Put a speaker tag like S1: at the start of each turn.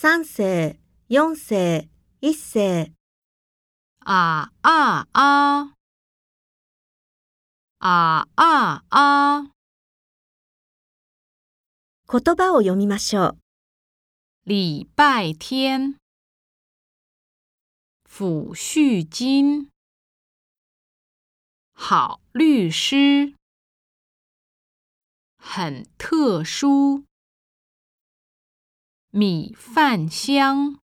S1: 三世、四世、一世。
S2: 啊啊啊！啊啊啊！
S1: 言葉を読みましょう。
S2: 礼拜天，抚恤金，好律师，很特殊，米饭香。